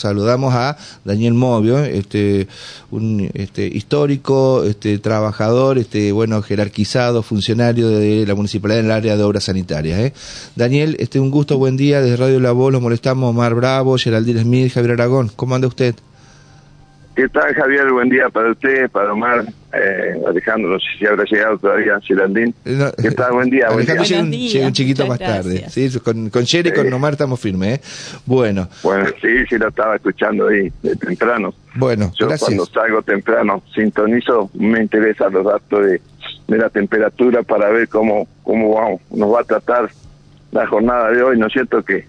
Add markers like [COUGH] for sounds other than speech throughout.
saludamos a Daniel Movio, este, un este, histórico, este, trabajador, este, bueno, jerarquizado, funcionario de la municipalidad en el área de obras sanitarias. ¿eh? Daniel, este, un gusto, buen día, desde Radio La Voz los molestamos, Omar Bravo, Geraldine Smith, Javier Aragón, ¿cómo anda usted? ¿Qué tal, Javier? Buen día para usted, para Omar, eh, Alejandro, no sé si habrá llegado todavía, Silandín. No, ¿Qué tal? Buen día. Buen día. Llega un, chiquito muchas más tarde. ¿sí? Con, con Sherry y con. Omar estamos firmes. ¿eh? Bueno, Bueno, sí, sí lo estaba escuchando ahí de temprano. bueno, Yo gracias. cuando salgo temprano, sintonizo, me interesan los datos de, de la temperatura para ver cómo, cómo vamos, nos va a tratar la jornada de hoy, ¿no es cierto? Que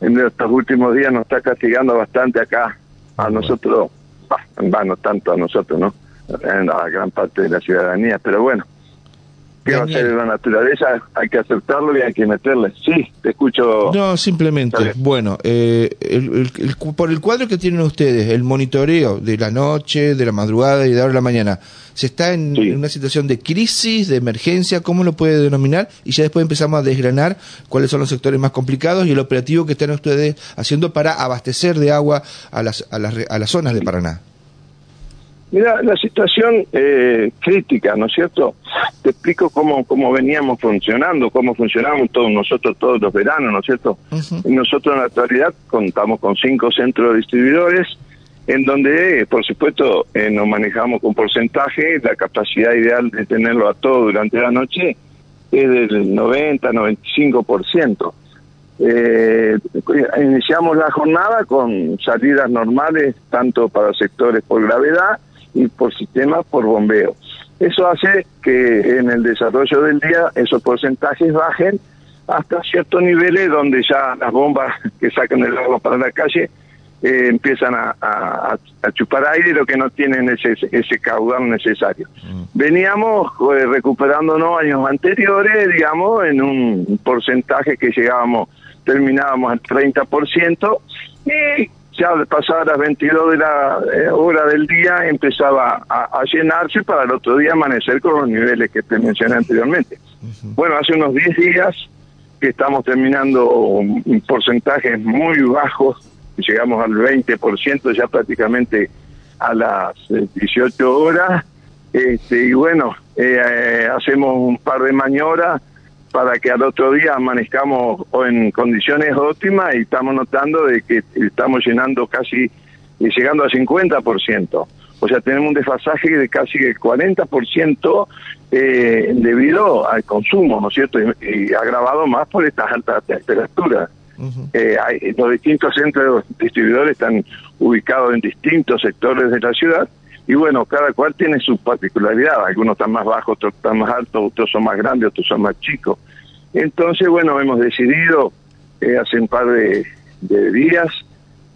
en estos últimos días nos está castigando bastante acá a nosotros, bah, va, no tanto a nosotros, ¿no? A la gran parte de la ciudadanía, pero bueno. ¿Qué va a ser la naturaleza? Hay que aceptarlo y hay que meterle. Sí, te escucho. No, simplemente, bueno, eh, el- el- por el cuadro que tienen ustedes, el monitoreo de la noche, de la madrugada y de ahora de la mañana, ¿se está en, Sí. en una situación de crisis, de emergencia? ¿Cómo lo puede denominar? Y ya después empezamos a desgranar cuáles son los sectores más complicados y el operativo que están ustedes haciendo para abastecer de agua a las, a las, a las zonas de Paraná. Mira, la situación eh, crítica, ¿no es cierto? Te explico cómo, cómo veníamos funcionando, cómo funcionamos todos nosotros todos los veranos, ¿no es cierto? Ujú. Nosotros en la actualidad contamos con cinco centros distribuidores, en donde, eh, por supuesto, eh, nos manejamos con porcentaje, la capacidad ideal de tenerlo a todo durante la noche es del 90-95%. Eh, iniciamos la jornada con salidas normales, tanto para sectores por gravedad y por sistemas por bombeo. Eso hace que en el desarrollo del día esos porcentajes bajen hasta ciertos niveles donde ya las bombas [LAUGHS] que sacan el agua para la calle eh, empiezan a, a- a chupar aire, lo que no tienen ese, ese caudal necesario. Veníamos eh, recuperándonos años anteriores, digamos, en un porcentaje que llegábamos, terminábamos al 30%, y ya pasar las 22 de la eh, hora del día empezaba a, a llenarse para el otro día amanecer con los niveles que te mencioné anteriormente. Bueno, hace unos 10 días que estamos terminando un porcentajes muy bajos, llegamos al 20% ya prácticamente a las eh, 18 horas, este, y bueno, eh, eh, hacemos un par de maniobras para que al otro día amanezcamos en condiciones óptimas y estamos notando de que estamos llenando casi, y llegando al 50%. O sea, tenemos un desfasaje de casi el 40% eh, debido al consumo, ¿no es cierto? Y, y agravado más por estas altas temperaturas. Eh, hay- los distintos centros distribuidores están ubicados en distintos sectores de la ciudad y bueno, cada cual tiene su particularidad. Algunos están más bajos, otros están más altos, otros son más grandes, otros son más chicos. Entonces, bueno, hemos decidido eh, hace un par de, días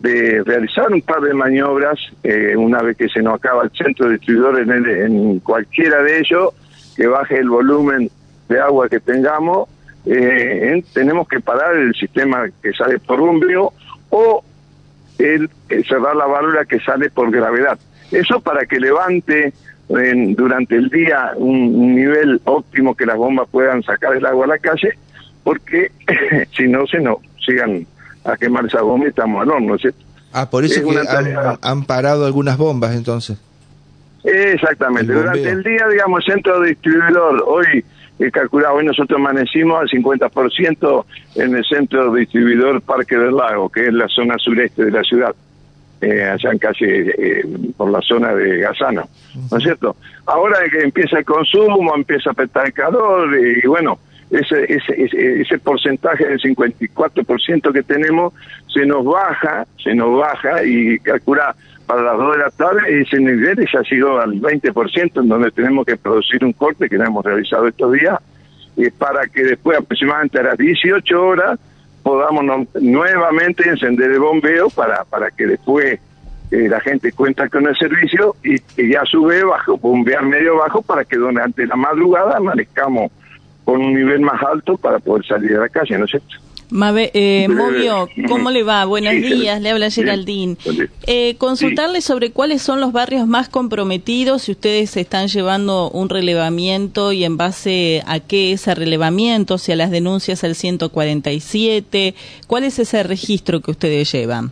de realizar un par de maniobras eh, una vez que se nos acaba el centro distribuidor en, el- en cualquiera de ellos, que baje el volumen de agua que tengamos, eh, en- tenemos que parar el sistema que sale por bombeo o el cerrar la válvula que sale por gravedad. Eso para que levante en- durante el día un, un nivel óptimo que las bombas puedan sacar el agua a la calle, porque [LAUGHS] si no se nos sigan a quemar esa bomba y estamos al horno, ¿cierto? Ah, por eso Es es que han, parado algunas bombas entonces. Exactamente. El Durante el día, digamos, centro distribuidor, hoy he calculado, hoy nosotros amanecimos al 50% en el centro distribuidor Parque del Lago, que es la zona sureste de la ciudad, eh, allá en calle, eh, por la zona de Gazano, ¿no es cierto? Ahora que empieza el consumo, empieza a apretar el calor, y bueno, ese, ese, ese, ese porcentaje del 54% que tenemos se nos baja, se nos baja y calcula para las 2 de la tarde ese nivel ya ha sido al 20% en donde tenemos que producir un corte que no hemos realizado estos días y para que después aproximadamente a las 18 horas podamos nuevamente encender el bombeo para, para que después eh, la gente cuenta con el servicio y, y ya sube bajo, bombear medio bajo para que durante la madrugada amanezcamos con un nivel más alto para poder salir a la calle, ¿no es cierto? Mabe, eh, Movio, ¿cómo le va? Buenos sí, días, le habla Geraldine. Eh, consultarle sobre cuáles son los barrios más comprometidos, si ustedes están llevando un relevamiento y en base a qué ese relevamiento, si a las denuncias al 147, ¿cuál es ese registro que ustedes llevan?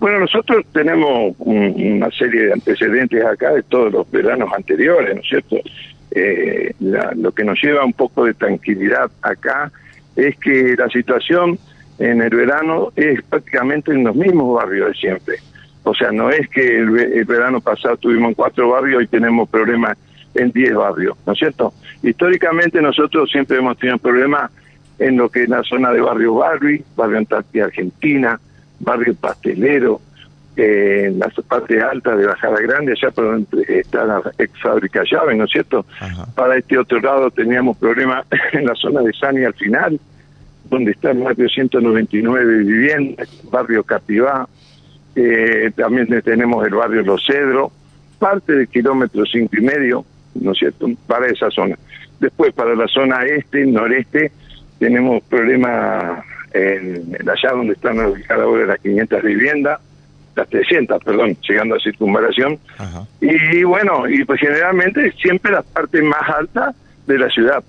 Bueno, nosotros tenemos una serie de antecedentes acá de todos los veranos anteriores, ¿no es cierto? Eh, lo que nos lleva un poco de tranquilidad acá es que la situación en el verano es prácticamente en los mismos barrios de siempre. O sea, no es que el, verano pasado tuvimos cuatro barrios y tenemos problemas en diez barrios, ¿no es cierto? Históricamente nosotros siempre hemos tenido problemas en lo que es la zona de Barrio Barri, Barrio Antártida Argentina, Barrio Pastelero, en las partes altas de Bajada Grande, allá por donde está la ex fábrica llave, ¿no es cierto? Para este otro lado teníamos problemas [LAUGHS] en la zona de Sani al final, donde está el barrio 199 viviendas, barrio Capivá, eh, también tenemos el barrio Los Cedros, parte del kilómetro cinco y medio, ¿no es cierto?, para esa zona. Después, para la zona este, noreste, tenemos problemas en, allá donde están ubicadas ahora las 500 viviendas, las 300, perdón, llegando a circunvalación. Y bueno, y pues generalmente siempre la parte más alta de la ciudad,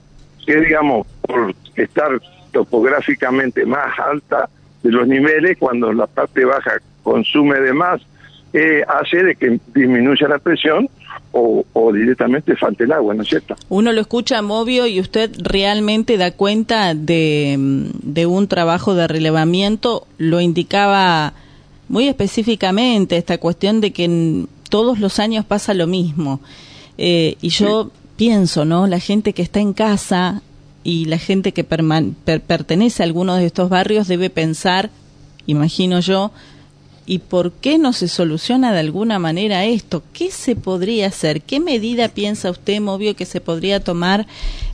que digamos, por estar topográficamente más alta de los niveles, cuando la parte baja consume de más, eh, hace de que disminuya la presión o, directamente falte el agua, ¿no es cierto? Uno lo escucha Movio y usted realmente da cuenta de, de un trabajo de relevamiento, lo indicaba muy específicamente esta cuestión de que todos los años pasa lo mismo. Eh, y yo pienso, ¿no? La gente que está en casa y la gente que pertenece a alguno de estos barrios debe pensar, imagino yo, ¿Y por qué no se soluciona de alguna manera esto? ¿Qué se podría hacer? ¿Qué medida piensa usted, Movio, que se podría tomar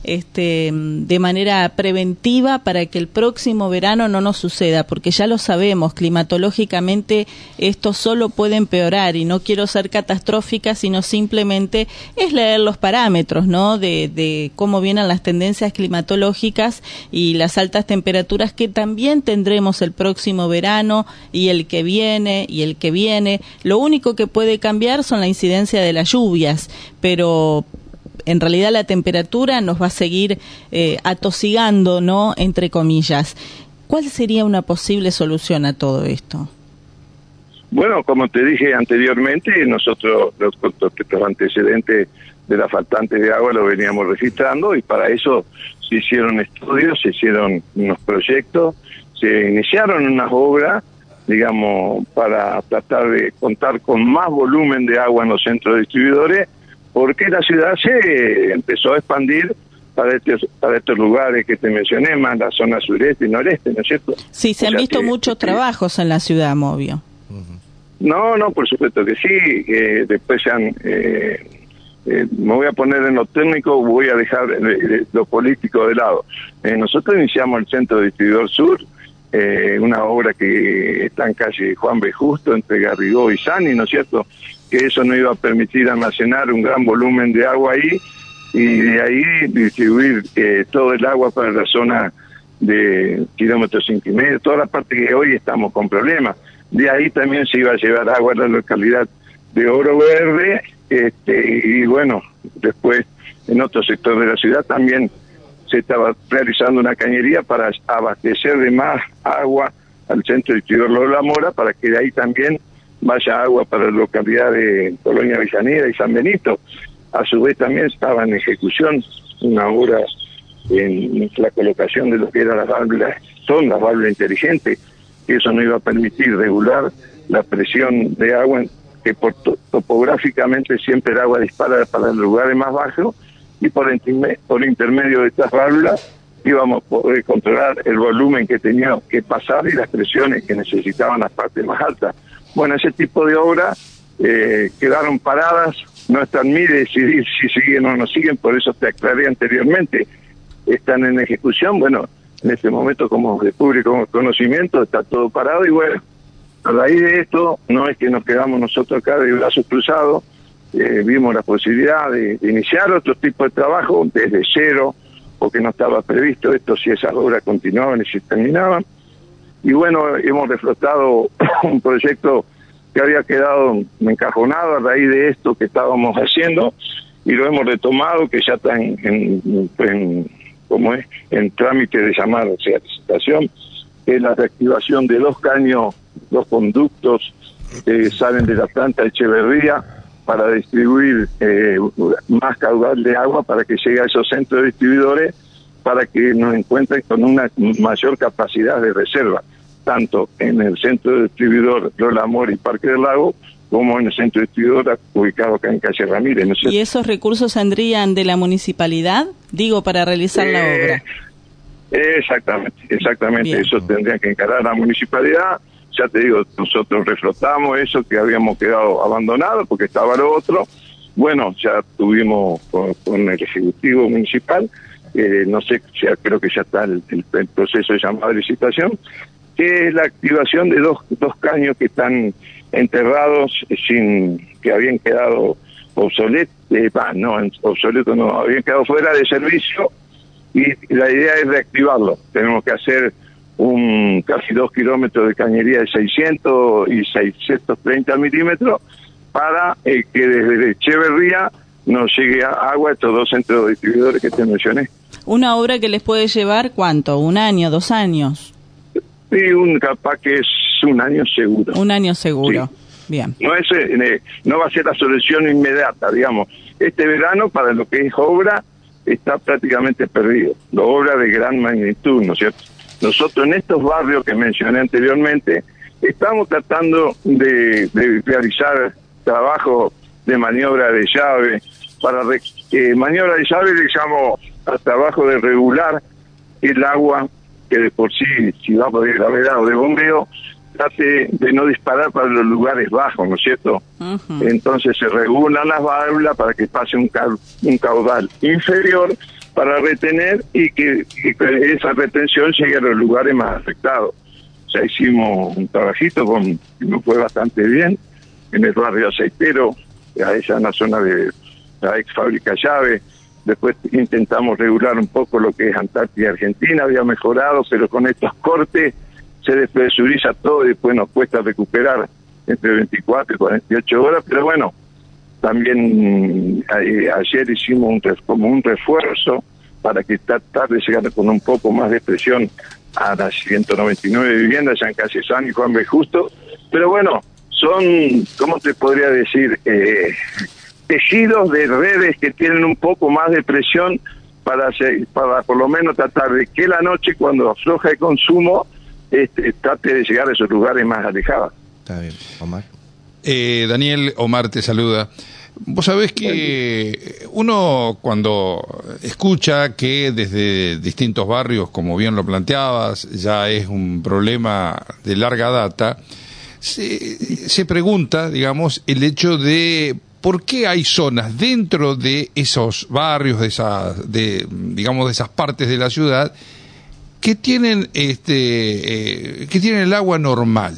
este, de manera preventiva para que el próximo verano no nos suceda? Porque ya lo sabemos, climatológicamente esto solo puede empeorar y no quiero ser catastrófica, sino simplemente es leer los parámetros, ¿no? De, de cómo vienen las tendencias climatológicas y las altas temperaturas que también tendremos el próximo verano y el que viene y el que viene. Lo único que puede cambiar son la incidencia de las lluvias, pero en realidad la temperatura nos va a seguir eh, atosigando, ¿no? Entre comillas. ¿Cuál sería una posible solución a todo esto? Bueno, como te dije anteriormente, nosotros los, los antecedentes de la faltante de agua lo veníamos registrando y para eso se hicieron estudios, se hicieron unos proyectos, se iniciaron unas obras digamos, para tratar de contar con más volumen de agua en los centros distribuidores, porque la ciudad se empezó a expandir para, este, para estos lugares que te mencioné, más la zona sureste y noreste, ¿no es cierto? Sí, se han visto muchos trabajos en la ciudad, Movio. No, no, por supuesto que sí. después se han... Eh, eh, me voy a poner en lo técnico, voy a dejar lo político de lado. Eh, nosotros iniciamos el Centro Distribuidor Sur, eh, una obra que está en calle Juan B. Justo, entre Garrigó y Sani, ¿no es cierto? Que eso no iba a permitir almacenar un gran volumen de agua ahí y de ahí distribuir eh, todo el agua para la zona de kilómetros cinco y medio, toda la parte que hoy estamos con problemas. De ahí también se iba a llevar agua a la localidad de Oro Verde, este, y bueno, después en otro sector de la ciudad también se estaba realizando una cañería para abastecer de más agua al centro de La Mora para que de ahí también vaya agua para la localidad de Colonia Villanera y San Benito. A su vez también estaba en ejecución una obra en la colocación de lo que eran las válvulas, son las válvulas inteligentes, que eso no iba a permitir regular la presión de agua, que por topográficamente siempre el agua dispara para los lugares más bajos, y por, intermedio de estas válvulas íbamos a poder controlar el volumen que tenía que pasar y las presiones que necesitaban las partes más altas. Bueno, ese tipo de obras eh, quedaron paradas, no están ni decidir si siguen o no siguen, por eso te aclaré anteriormente, están en ejecución, bueno, en este momento como de público conocimiento está todo parado y bueno, a raíz de esto no es que nos quedamos nosotros acá de brazos cruzados, eh, vimos la posibilidad de, iniciar otro tipo de trabajo desde cero, porque no estaba previsto esto si esas obras continuaban y si terminaban. Y bueno, hemos reflotado [COUGHS] un proyecto que había quedado encajonado a raíz de esto que estábamos haciendo y lo hemos retomado, que ya está en, en, como es, en trámite de llamar o sea, licitación, es la reactivación de dos caños dos conductos que salen de la planta de Echeverría para distribuir eh, más caudal de agua para que llegue a esos centros distribuidores para que nos encuentren con una mayor capacidad de reserva, tanto en el centro distribuidor Lola Amor y Parque del Lago, como en el centro distribuidor ubicado acá en Calle Ramírez. ¿Y esos recursos saldrían de la municipalidad? Digo, para realizar la eh, obra. Exactamente, exactamente. Eso tendría que encarar la municipalidad. Ya te digo, nosotros reflotamos eso que habíamos quedado abandonado porque estaba lo otro. Bueno, ya tuvimos con el Ejecutivo Municipal eh, no sé, ya, creo que ya está el, proceso de llamada de licitación, que es la activación de dos, dos caños que están enterrados sin que habían quedado obsoletos, eh, no, obsoletos no, habían quedado fuera de servicio y la idea es reactivarlo. Tenemos que hacer un casi dos kilómetros de cañería de 600 y 630 milímetros para eh, que desde Echeverría nos llegue agua a estos dos centros distribuidores que te mencioné. Una obra que les puede llevar cuánto, un año, dos años. Sí, un capaz que es un año seguro. Un año seguro. Bien. No es, eh, no va a ser la solución inmediata, digamos. Este verano para lo que es obra está prácticamente perdido. La obra de gran magnitud, ¿no es cierto? Nosotros en estos barrios que mencioné anteriormente estamos tratando de, realizar trabajo de maniobra de llave para eh, maniobra de llave le llamo a trabajo de regular el agua que de por sí, si va por gravedad o de bombeo, trate de no disparar para los lugares bajos, ¿no es cierto? Entonces se regulan las válvulas para que pase un, un caudal inferior para retener y que, esa retención llegue a los lugares más afectados. Sea, hicimos un trabajito con, que nos fue bastante bien en el barrio aceitero, esa en la zona de la ex fábrica llave, Después intentamos regular un poco lo que es Antártida Argentina, había mejorado, pero con estos cortes se despresuriza todo y después nos cuesta recuperar entre 24 y 48 horas, pero bueno, también eh, ayer hicimos un, como un refuerzo para que tratar de llegar con un poco más de presión a las 199 viviendas, ya en San y Juan B. Justo, pero bueno, son, ¿cómo te podría decir? Eh, tejidos de redes que tienen un poco más de presión para, para por lo menos tratar de que la noche cuando afloja el consumo este, trate de llegar a esos lugares más alejados. Está bien, Omar. Eh, Daniel, Omar te saluda. Vos sabés que uno cuando escucha que desde distintos barrios, como bien lo planteabas, ya es un problema de larga data, se, se pregunta, digamos, el hecho de ¿por qué hay zonas dentro de esos barrios, de esas, de, digamos, de esas partes de la ciudad, que tienen, este, eh, que tienen el agua normal?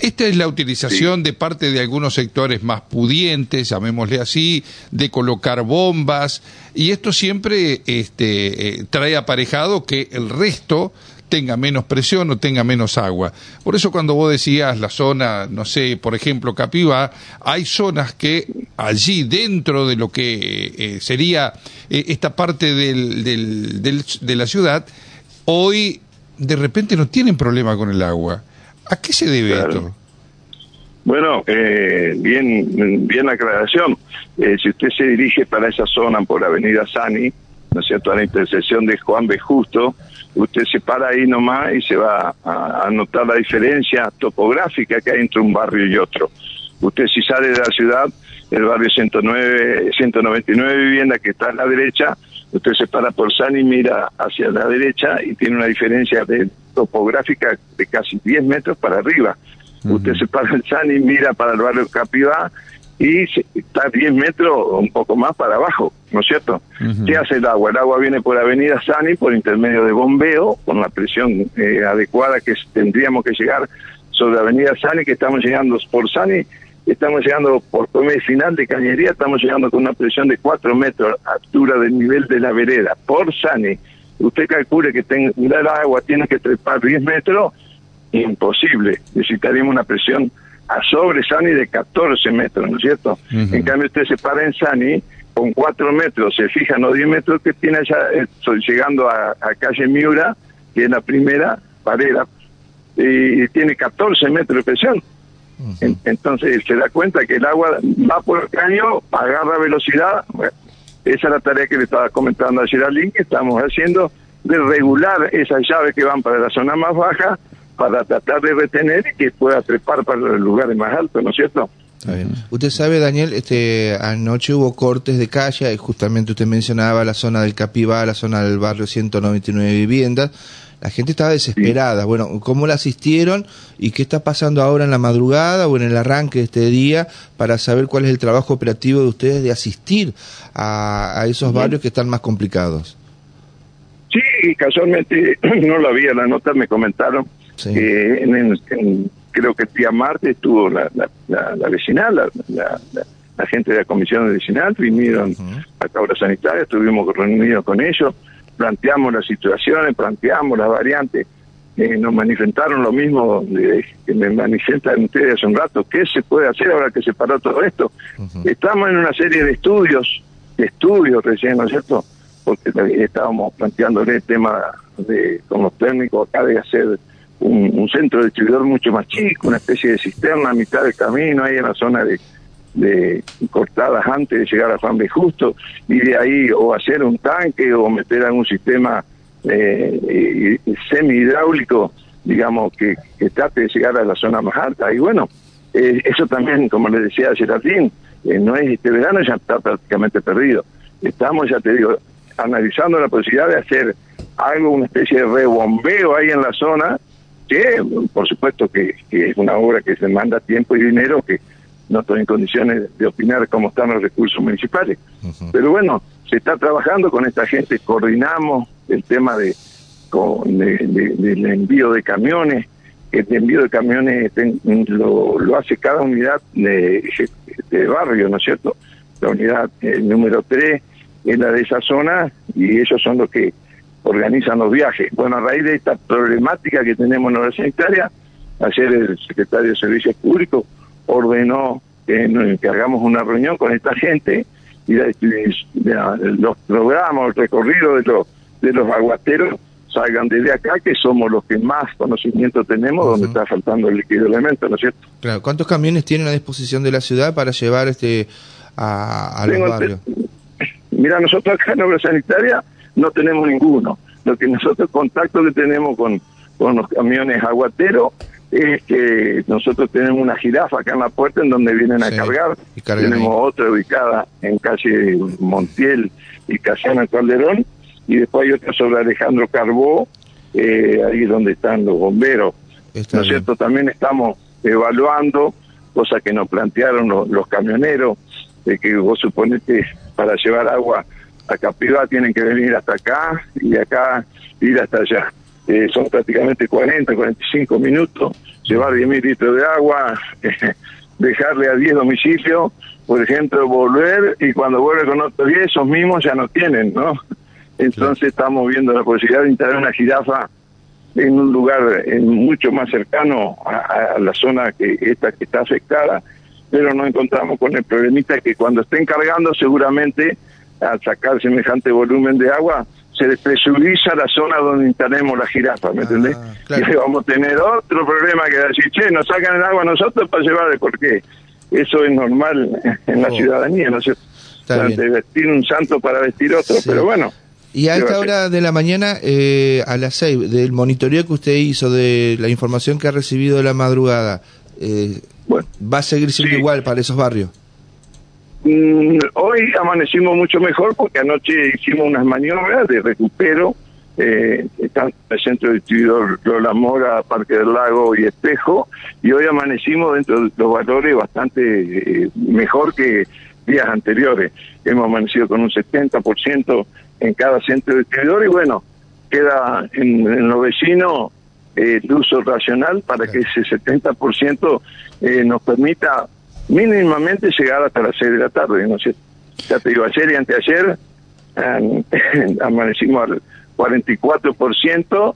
Esta es la utilización de parte de algunos sectores más pudientes, llamémosle así, de colocar bombas, y esto siempre este, eh, trae aparejado que el resto tenga menos presión o tenga menos agua. Por eso cuando vos decías la zona, no sé, por ejemplo, Capivá, hay zonas que allí dentro de lo que eh, sería eh, esta parte del, del, de la ciudad, hoy de repente no tienen problema con el agua. ¿A qué se debe esto? Bueno, eh, bien, bien la aclaración. si usted se dirige para esa zona por Avenida Sani, ¿no es cierto?, a la intersección de Juan B. Justo, usted se para ahí nomás y se va a, notar la diferencia topográfica que hay entre un barrio y otro. Usted si sale de la ciudad, el barrio 109, 199 viviendas que está a la derecha, usted se para por San y mira hacia la derecha y tiene una diferencia de topográfica de casi 10 metros para arriba. Usted se para en San y mira para el barrio Capivá y está 10 metros o un poco más para abajo, ¿no es cierto? ¿Qué hace el agua? El agua viene por Avenida Sani por intermedio de bombeo, con la presión eh, adecuada que tendríamos que llegar sobre Avenida Sani, que estamos llegando por Sani, estamos llegando por Final de Cañería, estamos llegando con una presión de 4 metros altura del nivel de la vereda, por Sani. Usted calcule que tenga, el agua tiene que trepar 10 metros, imposible, necesitaríamos una presión a sobre Sani de 14 metros, ¿no es cierto? En cambio usted se para en Sani con 4 metros, se fijan los 10 metros que tiene allá, eh, llegando a, calle Miura, que es la primera parera, y tiene 14 metros de presión. Entonces se da cuenta que el agua va por el caño, agarra velocidad. esa es la tarea que le estaba comentando a Geraldine, que estamos haciendo de regular esas llaves que van para la zona más baja para tratar de retener y que pueda trepar para los lugares más altos, ¿no es cierto? Usted sabe, Daniel, este, anoche hubo cortes de calle, justamente usted mencionaba la zona del Capibá, la zona del barrio 199 viviendas. La gente estaba desesperada. Bueno, ¿cómo la asistieron y qué está pasando ahora en la madrugada o en el arranque de este día para saber cuál es el trabajo operativo de ustedes de asistir a, esos barrios que están más complicados? Sí, casualmente [CLEARS THROAT] no lo había, la nota me comentaron que en, creo que el día martes estuvo la, la, vecinal, la, gente de la comisión vecinal, vinieron a Cabra Sanitaria, estuvimos reunidos con ellos, planteamos las situaciones, planteamos las variantes, eh, nos manifestaron lo mismo que me manifiestan ustedes hace un rato, ¿qué se puede hacer ahora que se paró todo esto? Estamos en una serie de estudios, de estudios recién, ¿no es cierto? Porque estábamos planteándole el tema de, con los técnicos acá de hacer un, centro distribuidor mucho más chico, una especie de cisterna a mitad del camino, ahí en la zona de, de cortadas antes de llegar a Juan B. Justo, y de ahí o hacer un tanque o meter algún sistema eh, semi-hidráulico, digamos, que, trate de llegar a la zona más alta. Y bueno, eh, eso también, como le decía Gerardín, eh, no es este verano, ya está prácticamente perdido. Estamos, ya te digo, analizando la posibilidad de hacer algo, una especie de rebombeo ahí en la zona, que por supuesto que, es una obra que se demanda tiempo y dinero que no estoy en condiciones de opinar cómo están los recursos municipales. Pero bueno, se está trabajando con esta gente, coordinamos el tema de, del envío de camiones, el envío de camiones lo, hace cada unidad de, barrio, ¿no es cierto? La unidad número 3 es la de esa zona y ellos son los que organizan los viajes. Bueno, a raíz de esta problemática que tenemos en la sanitaria, ayer el secretario de Servicios Públicos ordenó que, hagamos una reunión con esta gente y los programas, el recorrido de los, de los aguateros salgan desde acá, que somos los que más conocimiento tenemos, donde está faltando el líquido elemento, ¿no es cierto? Claro, ¿cuántos camiones tienen a disposición de la ciudad para llevar este a, a los barrios? Mira, nosotros acá en obra sanitaria no tenemos ninguno. Lo que nosotros, contacto que tenemos con, con los camiones aguateros, es que nosotros tenemos una jirafa acá en la puerta en donde vienen a cargar. tenemos otra ubicada en calle Montiel y Casiana Calderón. Y después hay otra sobre Alejandro Carbó, eh, ahí donde están los bomberos. ¿No es cierto? También estamos evaluando, cosas que nos plantearon los, camioneros, de que vos suponés que para llevar agua a Capivá tienen que venir hasta acá y acá ir hasta allá. Eh, son prácticamente 40, 45 minutos, llevar 10.000 litros de agua, [LAUGHS] dejarle a 10 domicilios, por ejemplo, volver y cuando vuelve con otros 10, esos mismos ya no tienen, ¿no? Entonces estamos viendo la posibilidad de instalar una jirafa en un lugar mucho más cercano a, la zona que esta que está afectada, pero nos encontramos con el problemita que cuando estén cargando seguramente al sacar semejante volumen de agua, se despresuriza la zona donde instalemos la jirafa, ¿me ah, entendés? Y vamos a tener otro problema que decir, che, nos sacan el agua nosotros para llevar de por qué. Eso es normal en la oh. ciudadanía, ¿no es cierto? De vestir un santo para vestir otro, pero bueno. Y a esta hora de la mañana, eh, a las seis, del monitoreo que usted hizo, de la información que ha recibido de la madrugada, eh, bueno, ¿va a seguir siendo igual para esos barrios? Mm, hoy amanecimos mucho mejor porque anoche hicimos unas maniobras de recupero, eh, están en el centro distribuidor Lola Mora, Parque del Lago y Espejo, y hoy amanecimos dentro de los valores bastante eh, mejor que días anteriores. Hemos amanecido con un 70% en cada centro distribuidor y bueno, queda en, los vecinos eh, el uso racional para que ese 70% eh, nos permita mínimamente llegar hasta las 6 de la tarde, ¿no. Ya te digo, ayer y anteayer [LAUGHS] amanecimos al 44%,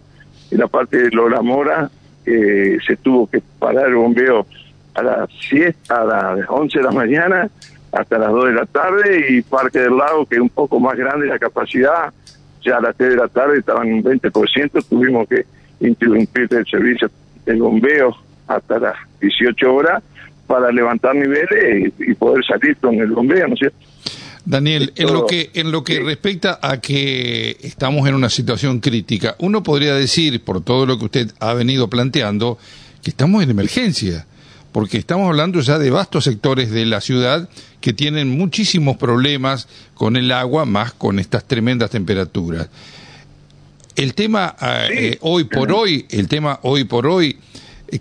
en la parte de Lola Mora eh, se tuvo que parar el bombeo a las 7, a las 11 de la mañana hasta las 2 de la tarde y Parque del Lago, que es un poco más grande la capacidad, ya a las 3 de la tarde estaban un 20%, tuvimos que interrumpir el servicio el bombeo hasta las 18 horas para levantar niveles y, poder salir con el bombeo, ¿no es cierto? Daniel, en lo que en lo que respecta a que estamos en una situación crítica, uno podría decir por todo lo que usted ha venido planteando que estamos en emergencia, porque estamos hablando ya de vastos sectores de la ciudad que tienen muchísimos problemas con el agua, más con estas tremendas temperaturas. El tema eh, hoy por [CLEARS THROAT] hoy, el tema hoy por hoy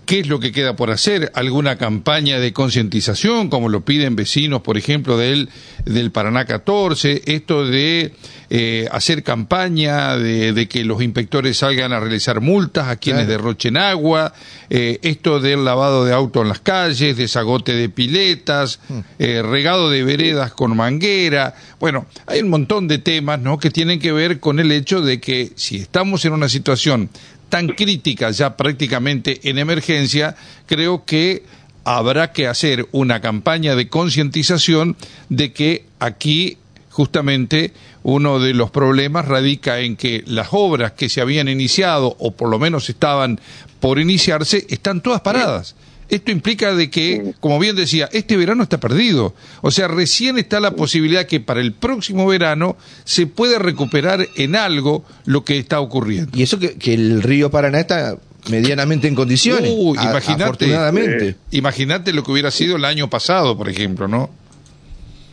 ¿Qué es lo que queda por hacer? ¿Alguna campaña de concientización, como lo piden vecinos, por ejemplo, del, del Paraná 14? Esto de eh, hacer campaña, de, que los inspectores salgan a realizar multas a quienes derrochen agua, eh, esto del lavado de auto en las calles, desagote de piletas, hmm. eh, regado de veredas con manguera. Bueno, hay un montón de temas ¿no? que tienen que ver con el hecho de que si estamos en una situación tan crítica ya prácticamente en emergencia, creo que habrá que hacer una campaña de concientización de que aquí justamente uno de los problemas radica en que las obras que se habían iniciado o por lo menos estaban por iniciarse están todas paradas. Esto implica de que, como bien decía, este verano está perdido. O sea, recién está la posibilidad que para el próximo verano se pueda recuperar en algo lo que está ocurriendo. Y eso que, el río Paraná está medianamente en condiciones. Uh, imagínate, imagínate lo que hubiera sido el año pasado, por ejemplo, ¿no?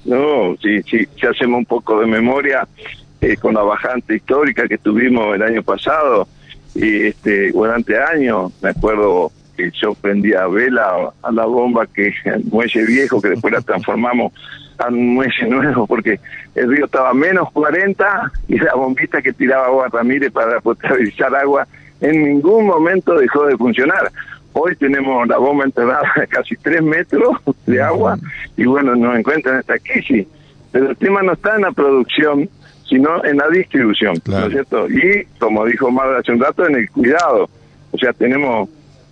No, sí, sí, si hacemos un poco de memoria eh, con la bajante histórica que tuvimos el año pasado y este durante años, me acuerdo que yo prendía vela a la bomba que el muelle viejo que después la [LAUGHS] transformamos a un muelle nuevo porque el río estaba menos 40 y la bombita que tiraba agua Ramírez para potabilizar agua en ningún momento dejó de funcionar. Hoy tenemos la bomba enterrada a casi 3 metros de agua y bueno, nos encuentran esta crisis. Pero el tema no está en la producción, sino en la distribución, ¿no es cierto? Y como dijo Madre hace un rato, en el cuidado. O sea, tenemos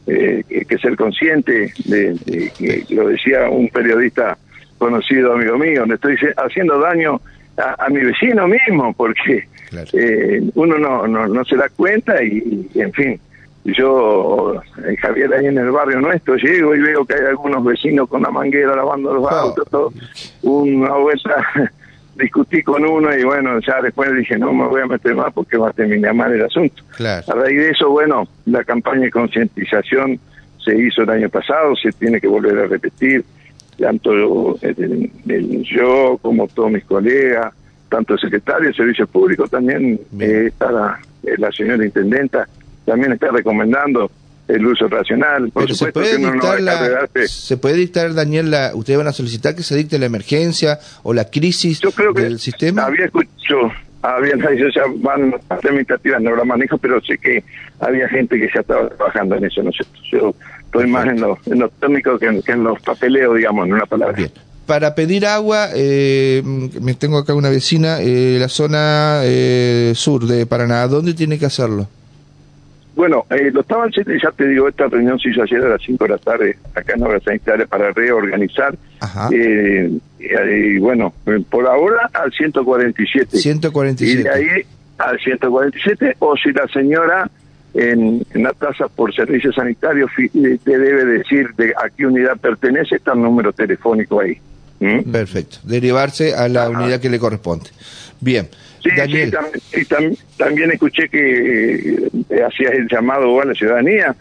eh, que ser consciente de, que lo decía un periodista conocido amigo mío, le estoy haciendo daño a, mi vecino mismo porque eh, uno no, no, se da cuenta y, en fin, yo, eh, Javier, ahí en el barrio nuestro, llego y veo que hay algunos vecinos con la manguera lavando los autos, todo, una vuelta discutí con uno y bueno, ya después dije, no me voy a meter más porque va a terminar mal el asunto. A raíz de eso, bueno, la campaña de concientización se hizo el año pasado, se tiene que volver a repetir, tanto yo como todos mis colegas, tanto el secretario de Servicios Públicos, también eh, está la, eh, la señora intendenta, también está recomendando el uso racional. Por se puede, dictar la, se puede dictar, Daniel, la, ustedes van a solicitar que se dicte la emergencia o la crisis Yo creo que del sistema. Había escuchado, había, ya van a hacer no lo manejo, pero sé que había gente que ya estaba trabajando en eso, ¿no sé. Yo estoy más en lo, en lo técnico que en, los papeleos, digamos, en una palabra. Bien para pedir agua, eh, me tengo acá una vecina, eh, la zona eh, sur de Paraná, ¿dónde tiene que hacerlo? Bueno, eh, lo estaban ya te digo, esta reunión se hizo ayer a las 5 de la tarde acá en Obras Sanitarias para reorganizar. Eh, y bueno, por ahora al 147. 147. Y de ahí al 147, o si la señora en, la tasa por servicio sanitario eh, te debe decir de a qué unidad pertenece, está el número telefónico ahí. ¿Mm? Perfecto, derivarse a la unidad que le corresponde. Bien. Sí, también, escuché que eh, hacías el llamado a la ciudadanía,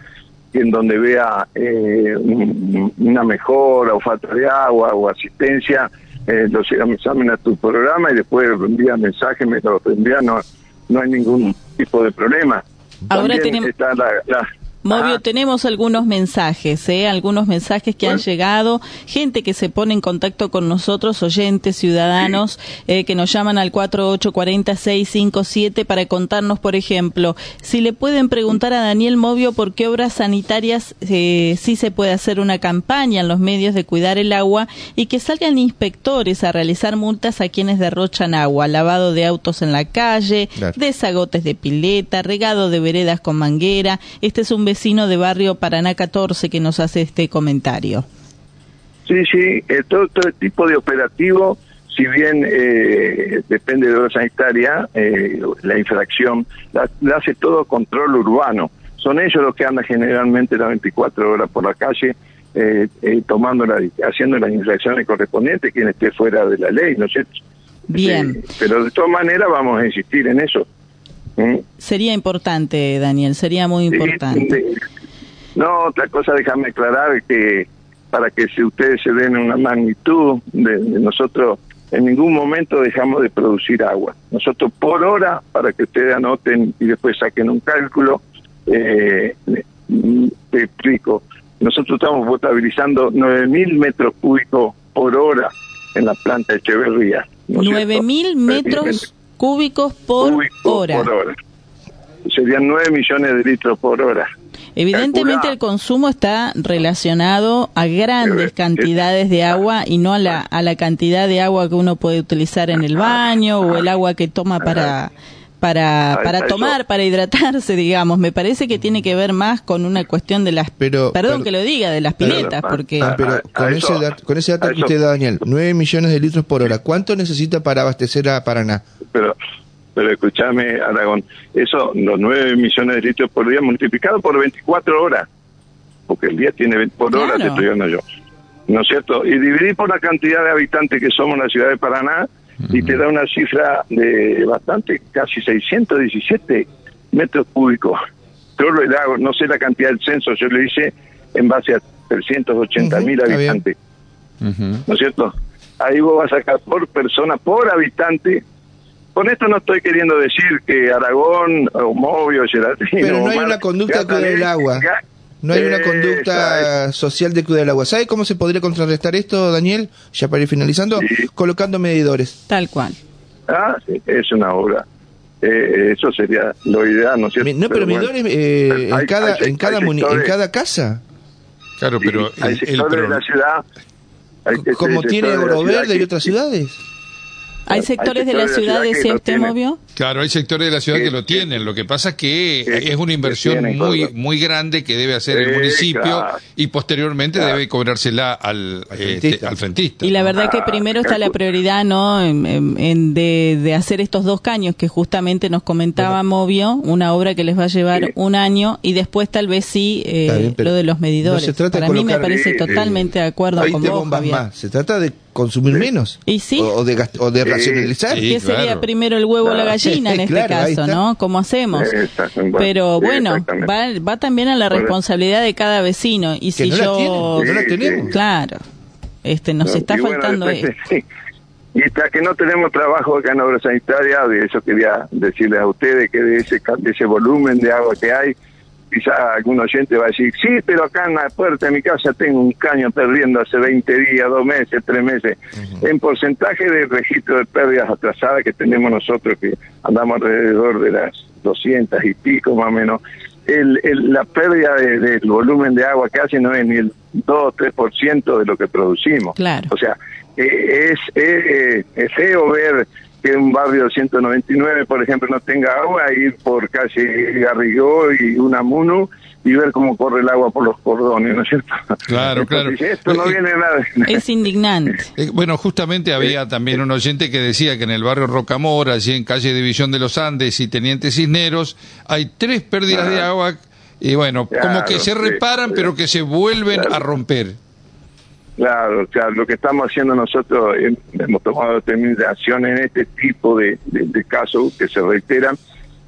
en donde vea eh, una mejora o falta de agua o asistencia, eh, los examen a tu programa y después envía mensaje, me lo envía, no, no hay ningún tipo de problema. Ahora tenemos... Está la, Movio, ah. tenemos algunos mensajes, ¿eh? algunos mensajes que han llegado, gente que se pone en contacto con nosotros, oyentes, ciudadanos, eh, que nos llaman al 4840-657 para contarnos, por ejemplo, si le pueden preguntar a Daniel Movio por qué obras sanitarias eh, sí se puede hacer una campaña en los medios de cuidar el agua y que salgan inspectores a realizar multas a quienes derrochan agua, lavado de autos en la calle, desagotes de pileta, regado de veredas con manguera. Este es un vecino de barrio Paraná 14 que nos hace este comentario. Sí, sí, eh, todo, todo tipo de operativo, si bien eh, depende de la sanitaria, eh, la infracción, la, hace todo control urbano. son ellos los que andan generalmente las 24 horas por la calle eh, eh, tomando la, haciendo las infracciones correspondientes quien esté fuera de la ley, ¿no es cierto? Bien. pero de todas maneras vamos a insistir en eso. Sería importante, Daniel, sería muy importante. no, otra cosa, déjame aclarar que para que si ustedes se den una magnitud de, nosotros en ningún momento dejamos de producir agua.Nosotros por hora, para que ustedes anoten y después saquen un cálculo, eh, te explico, nosotros estamos potabilizando 9.000 metros cúbicos por hora en la planta de Echeverría. ¿no 9.000 metros cúbicos por hora. por hora. Serían 9 millones de litros por hora. Evidentemente el consumo está relacionado a grandes cantidades de agua y no a la, a la cantidad de agua que uno puede utilizar en el baño o el agua que toma para para, para tomar, para hidratarse, [LAUGHS] digamos. Me parece que tiene que ver más con una cuestión de las... perdón que lo diga, de las piletas, porque... Ah, pero con, ese dato, con ese dato que usted da, Daniel, 9 millones de litros por hora, ¿cuánto necesita para abastecer a Paraná? Pero pero escúchame, Aragón, eso, los 9 millones de litros por día multiplicado por 24 horas, porque el día tiene 20 por hora, te estoy dando yo. ¿No es cierto? Y dividir por la cantidad de habitantes que somos en la ciudad de Paraná, y te da una cifra de bastante, casi 617 metros cúbicos. Yo lo hago, no sé la cantidad del censo, yo lo hice en base a 380 mil habitantes. ¿No es cierto? Ahí vos vas a sacar por persona, por habitante. Con esto no estoy queriendo decir que Aragón, o Movio. Pero no hay una conducta que el agua. No hay una conducta social de cuidar el agua. ¿Sabe cómo se podría contrarrestar esto, Daniel? Ya para ir finalizando, colocando medidores. Tal cual. Ah, sí, es una obra. Eh, eso sería lo ideal, ¿no es cierto? No, pero, medidores eh, en, cada, en, cada en cada casa. Claro, pero hay el, sectores de la ciudad... como tiene Oro Verde y otras ciudades. ¿Hay sectores, de la ciudad, de ese usted movió? Claro, hay sectores de la ciudad que lo tienen. Lo que pasa es que es una inversión muy muy grande que debe hacer el municipio y posteriormente debe cobrársela al, este, al frentista. Y la verdad que primero está la prioridad no en, de, de, hacer estos dos caños que justamente nos comentaba Movio, una obra que les va a llevar un año y después tal vez sí eh, lo de los medidores. Para mí me parece totalmente de acuerdo con vos, Javier. Se trata de consumir menos. ¿Y sí? O, de, o de racionalizar. ¿Qué sería primero el huevo o la gallina [LAUGHS] en este caso, no? ¿Cómo hacemos? Pero bueno, va, va también a la responsabilidad de cada vecino. Y si yo... no la tenemos. Claro. Este, nos está faltando eso. Y hasta que no tenemos trabajo acá en obra sanitaria, de eso quería decirles a ustedes que de ese, de ese volumen de agua que hay, quizá algún oyente va a decir, sí, pero acá en la puerta de mi casa tengo un caño perdiendo hace 20 días, dos meses, tres meses. En porcentaje de registro de pérdidas atrasadas que tenemos nosotros, que andamos alrededor de las 200 y pico más o menos, el, la pérdida del volumen de agua que hace no es ni el 2 o 3% de lo que producimos. Claro. O sea, eh, es, es, es feo ver que un barrio 199, por ejemplo, no tenga agua, ir por calle Garrigó y Unamuno y ver cómo corre el agua por los cordones, ¿no es cierto? Claro, claro. Esto no viene nada. Es indignante. [LAUGHS] Eh, bueno, justamente había también un oyente que decía que en el barrio Rocamora, allí en calle División de los Andes y Teniente Cisneros, hay tres pérdidas de agua y bueno, como que se reparan, pero que se vuelven a romper. Claro, o sea, lo que estamos haciendo nosotros, eh, hemos tomado determinación en este tipo de, casos que se reiteran,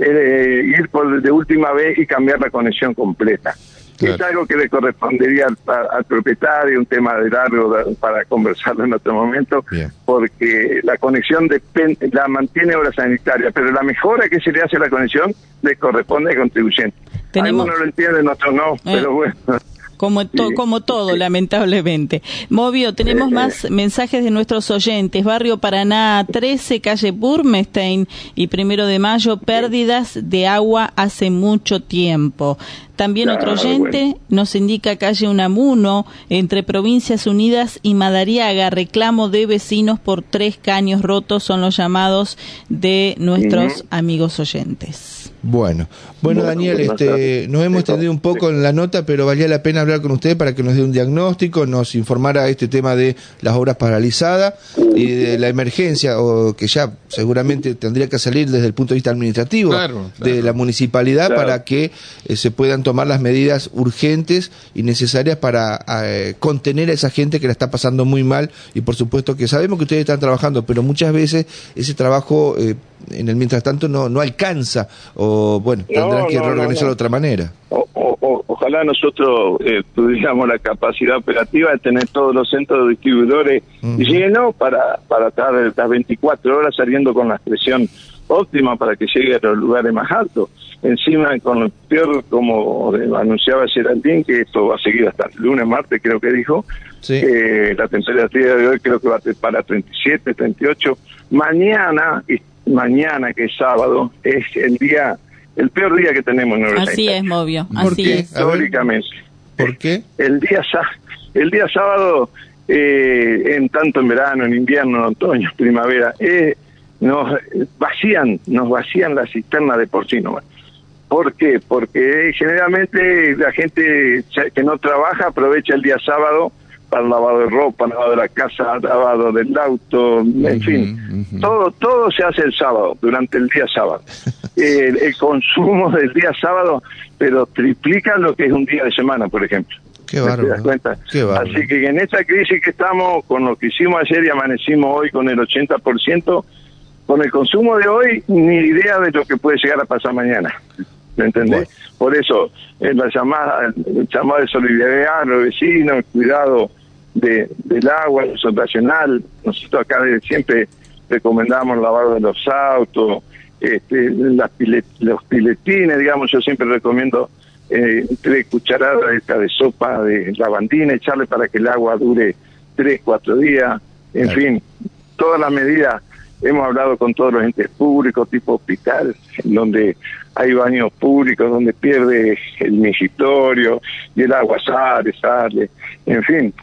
es eh, ir por de última vez y cambiar la conexión completa. Es algo que le correspondería al, propietario, un tema de largo para conversarlo en otro momento, porque la conexión depende, la mantiene obra sanitaria, pero la mejora que se le hace a la conexión le corresponde al contribuyente. Algunos lo entienden, otros no, eh. pero bueno como, como todo, lamentablemente. Movio, tenemos más mensajes de nuestros oyentes. Barrio Paraná 13, calle Burmestein y primero de mayo, pérdidas de agua hace mucho tiempo. También otro oyente nos indica calle Unamuno, entre Provincias Unidas y Madariaga, reclamo de vecinos por tres caños rotos, son los llamados de nuestros amigos oyentes. Bueno, Bueno, Daniel, este, nos hemos extendido un poco en la nota, pero valía la pena hablar con usted para que nos dé un diagnóstico, nos informara este tema de las obras paralizadas y de la emergencia, o que ya seguramente tendría que salir desde el punto de vista administrativo de la municipalidad para que eh, se puedan tomar las medidas urgentes y necesarias para eh, contener a esa gente que la está pasando muy mal. Y por supuesto que sabemos que ustedes están trabajando, pero muchas veces ese trabajo eh, en el mientras tanto no, no alcanza o bueno, tendrán que reorganizarlo de otra manera. ojalá nosotros eh, tuviéramos la capacidad operativa de tener todos los centros distribuidores llenos para, para estar las 24 horas saliendo con la expresión óptima para que llegue a los lugares más altos. Encima, con lo peor, como anunciaba Geraldine, que esto va a seguir hasta el lunes, martes, creo que dijo, eh, la temperatura de hoy creo que va a ser para 37, 38. Mañana mañana, que es sábado, es el día, el peor día que tenemos en Nueva Así es, Movio, así es. Históricamente. ¿Por qué? El día, el día sábado, eh, en tanto en verano, en invierno, en otoño, primavera, eh, nos vacían, nos vacían la cisterna de porcino. ¿Por qué? Porque generalmente la gente que no trabaja aprovecha el día sábado para el lavado de ropa, lavado de la casa, lavado del auto, en fin, todo todo se hace el sábado, durante el día sábado. [LAUGHS] el, consumo del día sábado, pero triplica lo que es un día de semana, por ejemplo. Qué bárbaro. cuenta? Así que en esta crisis que estamos, con lo que hicimos ayer y amanecimos hoy con el 80%, con el consumo de hoy, ni idea de lo que puede llegar a pasar mañana. ¿Me entendés? Por eso, en la llamada, el llamado de solidaridad a los vecinos, cuidado de, del agua, el racional. Nosotros acá siempre recomendamos el lavado de los autos, este, las los piletines, digamos, yo siempre recomiendo eh, tres cucharadas de, de sopa de lavandina, echarle para que el agua dure tres, cuatro días, en fin, todas las medidas. Hemos hablado con todos los entes públicos, tipo hospital, donde hay baños públicos, donde pierde el mingitorio y el agua sale, sale, en fin,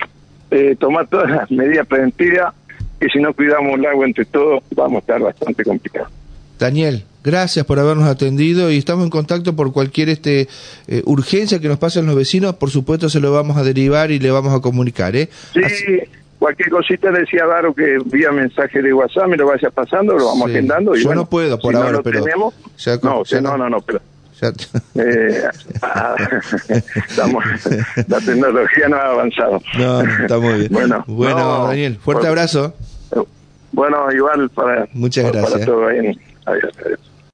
eh, tomar todas las medidas preventivas, que si no cuidamos el agua entre todos vamos a estar bastante complicados. Daniel, gracias por habernos atendido y estamos en contacto por cualquier este eh, urgencia que nos pasen los vecinos, por supuesto se lo vamos a derivar y le vamos a comunicar. ¿eh? Sí, cualquier cosita decía Daro que vía mensaje de WhatsApp me lo vaya pasando, lo vamos agendando. Y Yo no puedo por ahora, pero... no, no, no, no, pero eh, [LAUGHS] ah, la tecnología no ha avanzado. No, está muy bien. bueno, bueno Daniel, fuerte abrazo. Bueno, igual para, Muchas gracias. Para todo bien. Adiós, adiós.